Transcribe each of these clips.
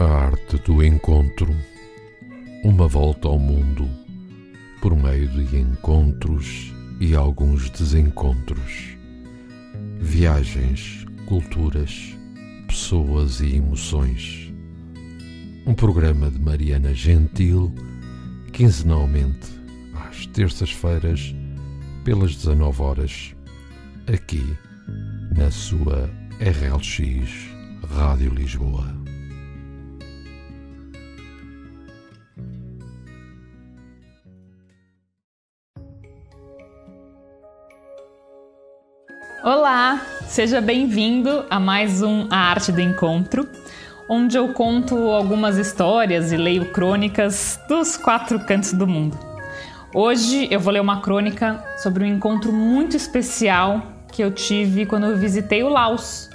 A arte do encontro, uma volta ao mundo por meio de encontros e alguns desencontros, viagens, culturas, pessoas e emoções. Um programa de Mariana Gentil, quinzenalmente, às terças-feiras, pelas 19 horas, aqui na sua RLX Rádio Lisboa. Olá, seja bem-vindo a mais um A Arte do Encontro, onde eu conto algumas histórias e leio crônicas dos quatro cantos do mundo. Hoje eu vou ler uma crônica sobre um encontro muito especial que eu tive quando eu visitei o Laos,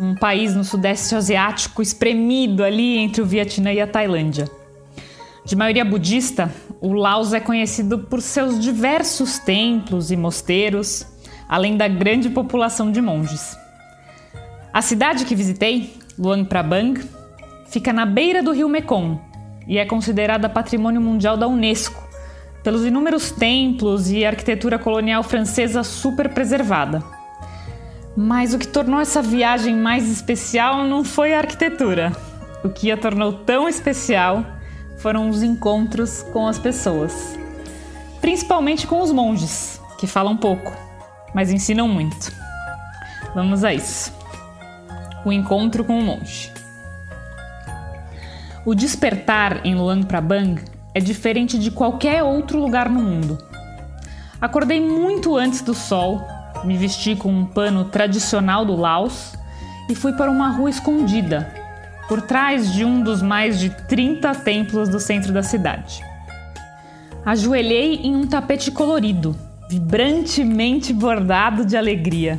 um país no Sudeste Asiático espremido ali entre o Vietnã e a Tailândia. De maioria budista, o Laos é conhecido por seus diversos templos e mosteiros além da grande população de monges. A cidade que visitei, Luang Prabang, fica na beira do rio Mekong e é considerada Patrimônio Mundial da Unesco pelos inúmeros templos e arquitetura colonial francesa super preservada. Mas o que tornou essa viagem mais especial não foi a arquitetura. O que a tornou tão especial foram os encontros com as pessoas, principalmente com os monges, que falam pouco mas ensinam muito. Vamos a isso. O encontro com o monge. O despertar em Luang Prabang é diferente de qualquer outro lugar no mundo. Acordei muito antes do sol, me vesti com um pano tradicional do Laos e fui para uma rua escondida, por trás de um dos mais de 30 templos do centro da cidade. Ajoelhei em um tapete colorido vibrantemente bordado de alegria,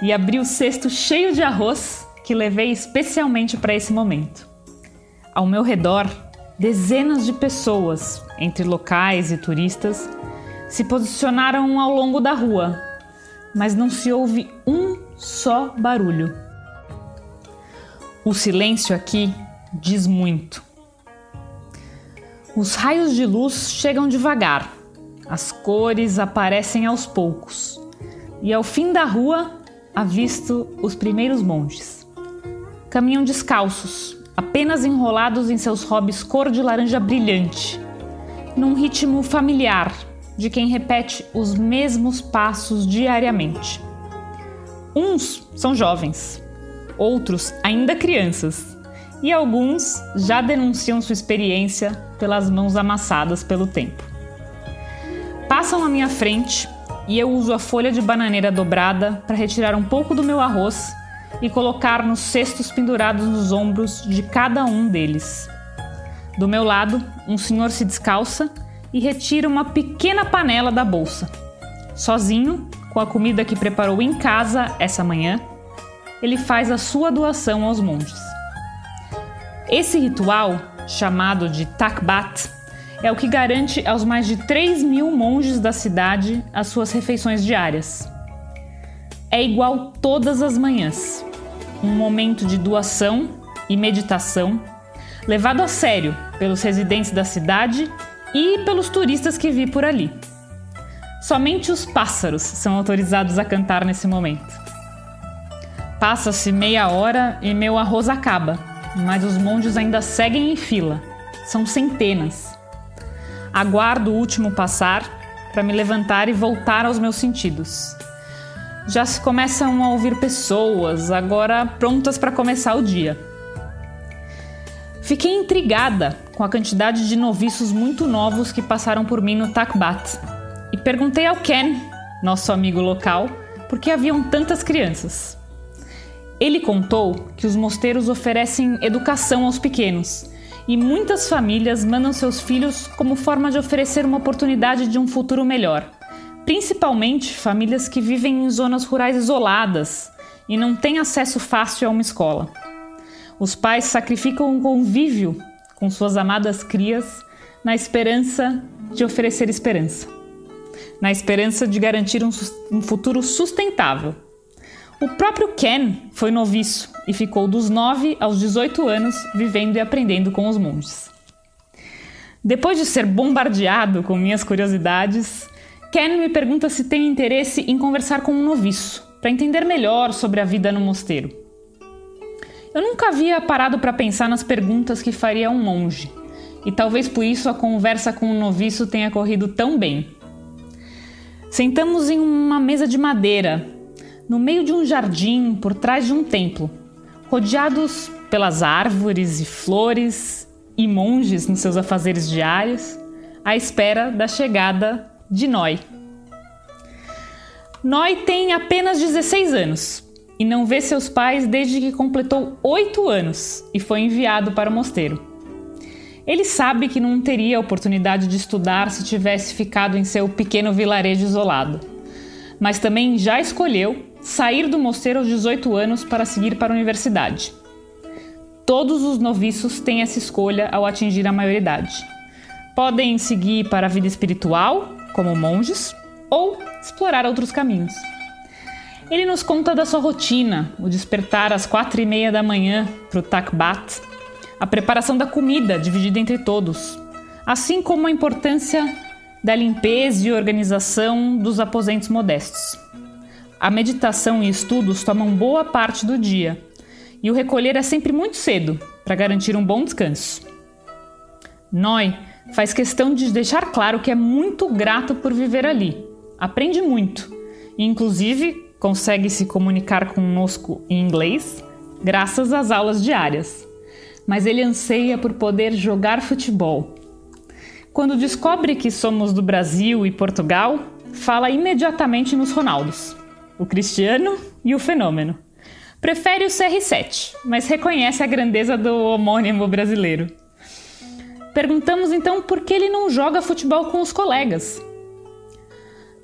e abri o cesto cheio de arroz que levei especialmente para esse momento. Ao meu redor, dezenas de pessoas, entre locais e turistas, se posicionaram ao longo da rua, mas não se ouve um só barulho. O silêncio aqui diz muito. Os raios de luz chegam devagar as cores aparecem aos poucos, e ao fim da rua avisto os primeiros monges. Caminham descalços, apenas enrolados em seus hobbies cor de laranja brilhante, num ritmo familiar de quem repete os mesmos passos diariamente. Uns são jovens, outros ainda crianças, e alguns já denunciam sua experiência pelas mãos amassadas pelo tempo passam à minha frente e eu uso a folha de bananeira dobrada para retirar um pouco do meu arroz e colocar nos cestos pendurados nos ombros de cada um deles. Do meu lado, um senhor se descalça e retira uma pequena panela da bolsa. Sozinho, com a comida que preparou em casa essa manhã, ele faz a sua doação aos monges. Esse ritual, chamado de takbat, é o que garante aos mais de 3 mil monges da cidade as suas refeições diárias. É igual todas as manhãs, um momento de doação e meditação levado a sério pelos residentes da cidade e pelos turistas que vi por ali. Somente os pássaros são autorizados a cantar nesse momento. Passa-se meia hora e meu arroz acaba, mas os monges ainda seguem em fila. São centenas. Aguardo o último passar para me levantar e voltar aos meus sentidos. Já se começam a ouvir pessoas, agora prontas para começar o dia. Fiquei intrigada com a quantidade de noviços muito novos que passaram por mim no Takbat e perguntei ao Ken, nosso amigo local, por que haviam tantas crianças. Ele contou que os mosteiros oferecem educação aos pequenos e muitas famílias mandam seus filhos como forma de oferecer uma oportunidade de um futuro melhor, principalmente famílias que vivem em zonas rurais isoladas e não têm acesso fácil a uma escola. Os pais sacrificam o convívio com suas amadas crias na esperança de oferecer esperança, na esperança de garantir um, um futuro sustentável. O próprio Ken foi noviço e ficou dos 9 aos 18 anos vivendo e aprendendo com os monges. Depois de ser bombardeado com minhas curiosidades, Ken me pergunta se tem interesse em conversar com um noviço, para entender melhor sobre a vida no mosteiro. Eu nunca havia parado para pensar nas perguntas que faria um monge, e talvez por isso a conversa com o noviço tenha corrido tão bem. Sentamos em uma mesa de madeira no meio de um jardim por trás de um templo, rodeados pelas árvores e flores e monges nos seus afazeres diários, à espera da chegada de Noi. Noi tem apenas 16 anos e não vê seus pais desde que completou 8 anos e foi enviado para o mosteiro. Ele sabe que não teria oportunidade de estudar se tivesse ficado em seu pequeno vilarejo isolado, mas também já escolheu sair do mosteiro aos 18 anos para seguir para a universidade. Todos os noviços têm essa escolha ao atingir a maioridade. Podem seguir para a vida espiritual, como monges, ou explorar outros caminhos. Ele nos conta da sua rotina, o despertar às quatro e meia da manhã para o takbat, a preparação da comida dividida entre todos, assim como a importância da limpeza e organização dos aposentos modestos. A meditação e estudos tomam boa parte do dia, e o recolher é sempre muito cedo, para garantir um bom descanso. Noi faz questão de deixar claro que é muito grato por viver ali. Aprende muito, e inclusive consegue se comunicar conosco em inglês graças às aulas diárias. Mas ele anseia por poder jogar futebol. Quando descobre que somos do Brasil e Portugal, fala imediatamente nos Ronaldos o Cristiano e o Fenômeno. Prefere o CR7, mas reconhece a grandeza do homônimo brasileiro. Perguntamos então por que ele não joga futebol com os colegas.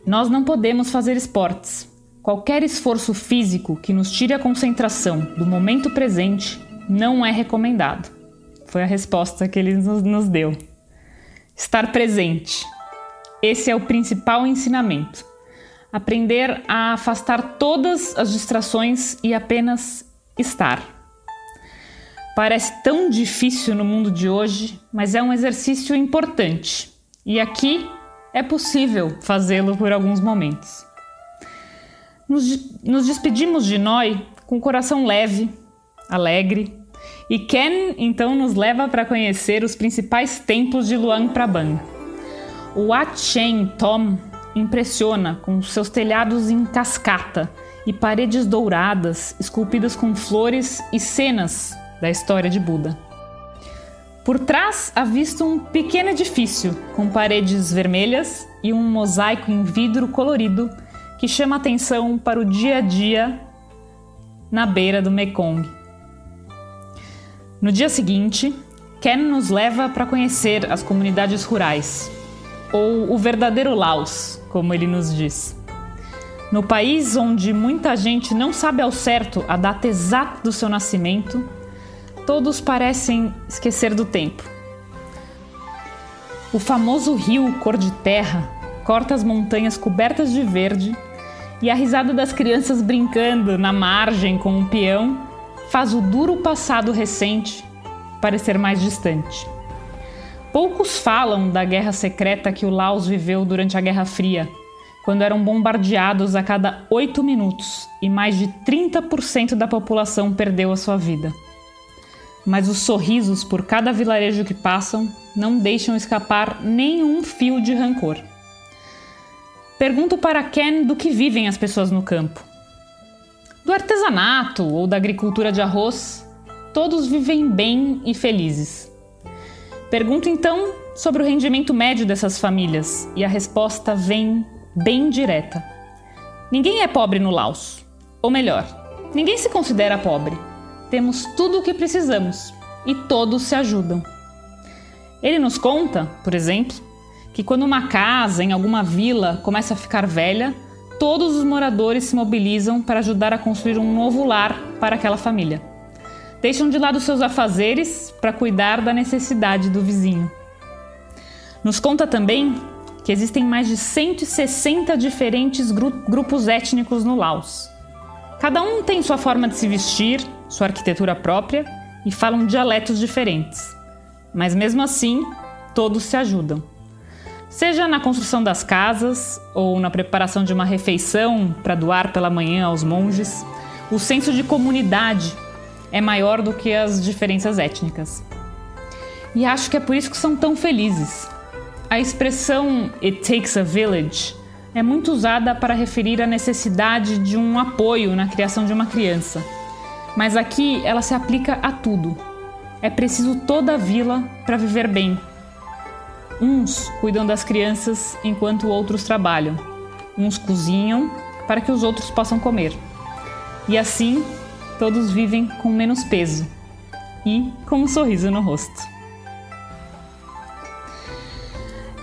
Nós não podemos fazer esportes. Qualquer esforço físico que nos tire a concentração do momento presente não é recomendado. Foi a resposta que ele nos deu. Estar presente. Esse é o principal ensinamento aprender a afastar todas as distrações e apenas estar. Parece tão difícil no mundo de hoje, mas é um exercício importante. E aqui é possível fazê-lo por alguns momentos. Nos, nos despedimos de Noi com o coração leve, alegre, e Ken então nos leva para conhecer os principais templos de Luang Prabang. O Wat Chen Tom impressiona com seus telhados em cascata e paredes douradas esculpidas com flores e cenas da história de Buda. Por trás avista um pequeno edifício com paredes vermelhas e um mosaico em vidro colorido que chama atenção para o dia a dia na beira do Mekong. No dia seguinte, Ken nos leva para conhecer as comunidades rurais, ou o verdadeiro Laos, como ele nos diz. No país onde muita gente não sabe ao certo a data exata do seu nascimento, todos parecem esquecer do tempo. O famoso rio cor de terra corta as montanhas cobertas de verde e a risada das crianças brincando na margem com um peão faz o duro passado recente parecer mais distante. Poucos falam da guerra secreta que o Laos viveu durante a Guerra Fria, quando eram bombardeados a cada oito minutos e mais de 30% da população perdeu a sua vida. Mas os sorrisos por cada vilarejo que passam não deixam escapar nenhum fio de rancor. Pergunto para Ken do que vivem as pessoas no campo. Do artesanato ou da agricultura de arroz, todos vivem bem e felizes. Pergunto então sobre o rendimento médio dessas famílias e a resposta vem bem direta. Ninguém é pobre no Laos. Ou melhor, ninguém se considera pobre. Temos tudo o que precisamos e todos se ajudam. Ele nos conta, por exemplo, que quando uma casa em alguma vila começa a ficar velha, todos os moradores se mobilizam para ajudar a construir um novo lar para aquela família deixam de lado seus afazeres para cuidar da necessidade do vizinho. Nos conta também que existem mais de 160 diferentes gru grupos étnicos no Laos. Cada um tem sua forma de se vestir, sua arquitetura própria e falam dialetos diferentes. Mas mesmo assim, todos se ajudam. Seja na construção das casas ou na preparação de uma refeição para doar pela manhã aos monges, o senso de comunidade é maior do que as diferenças étnicas. E acho que é por isso que são tão felizes. A expressão It takes a village é muito usada para referir a necessidade de um apoio na criação de uma criança. Mas aqui ela se aplica a tudo. É preciso toda a vila para viver bem. Uns cuidam das crianças enquanto outros trabalham. Uns cozinham para que os outros possam comer. E assim, todos vivem com menos peso e com um sorriso no rosto.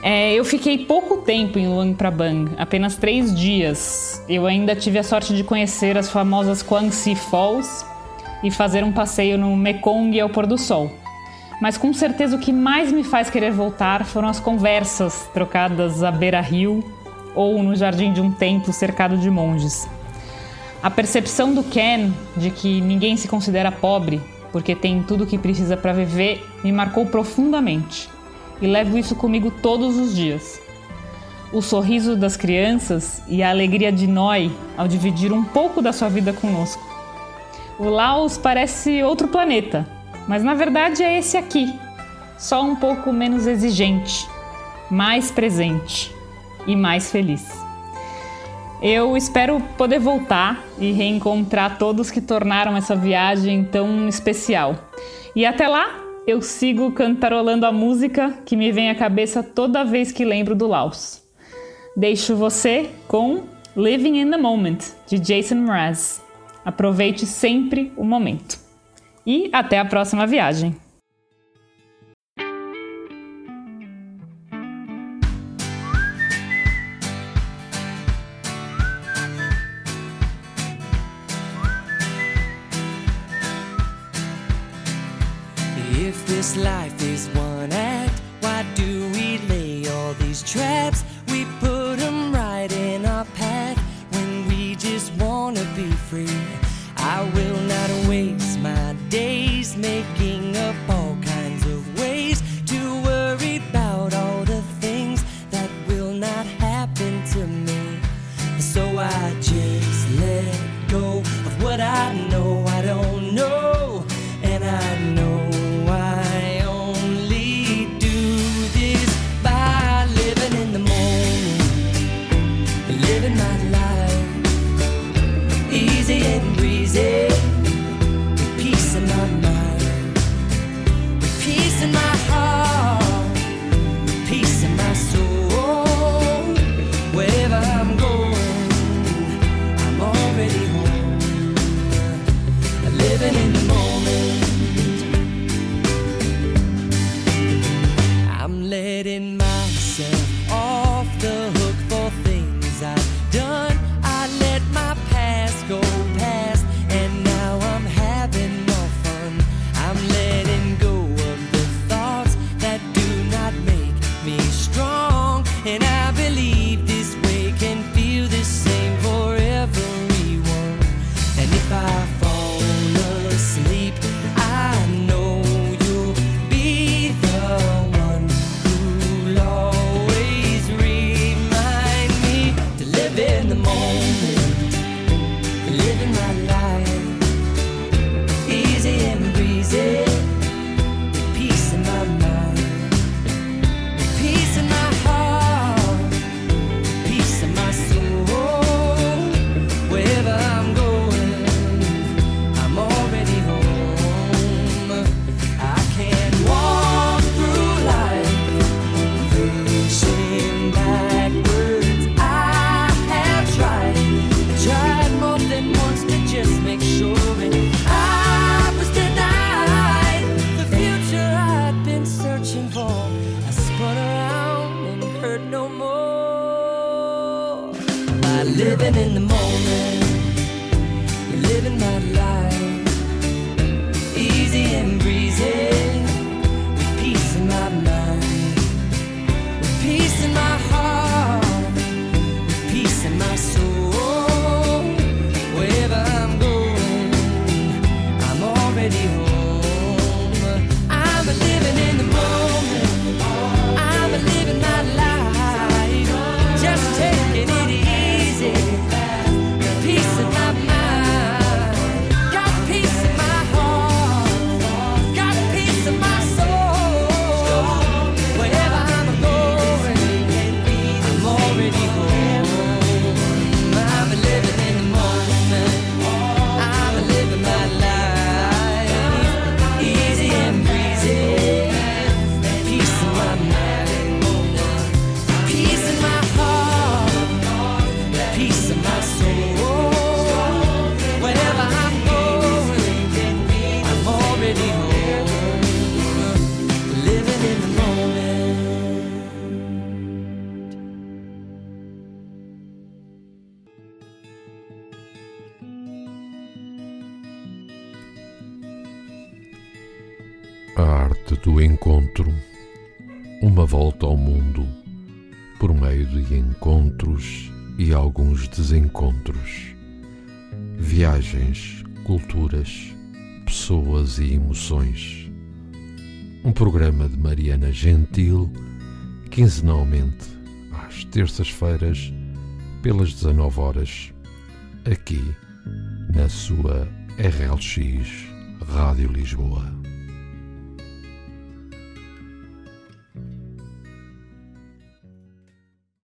É, eu fiquei pouco tempo em Luang Prabang, apenas três dias. Eu ainda tive a sorte de conhecer as famosas Si Falls e fazer um passeio no Mekong ao pôr do sol. Mas com certeza o que mais me faz querer voltar foram as conversas trocadas à beira-rio ou no jardim de um templo cercado de monges. A percepção do Ken de que ninguém se considera pobre porque tem tudo o que precisa para viver me marcou profundamente e levo isso comigo todos os dias. O sorriso das crianças e a alegria de Noi ao dividir um pouco da sua vida conosco. O Laos parece outro planeta, mas na verdade é esse aqui, só um pouco menos exigente, mais presente e mais feliz. Eu espero poder voltar e reencontrar todos que tornaram essa viagem tão especial. E até lá, eu sigo cantarolando a música que me vem à cabeça toda vez que lembro do Laos. Deixo você com Living in the Moment, de Jason Mraz. Aproveite sempre o momento. E até a próxima viagem! Free. Living in the moment, volta ao mundo por meio de encontros e alguns desencontros, viagens, culturas, pessoas e emoções. Um programa de Mariana Gentil, quinzenalmente, às terças-feiras, pelas 19 horas, aqui na sua RLX Rádio Lisboa.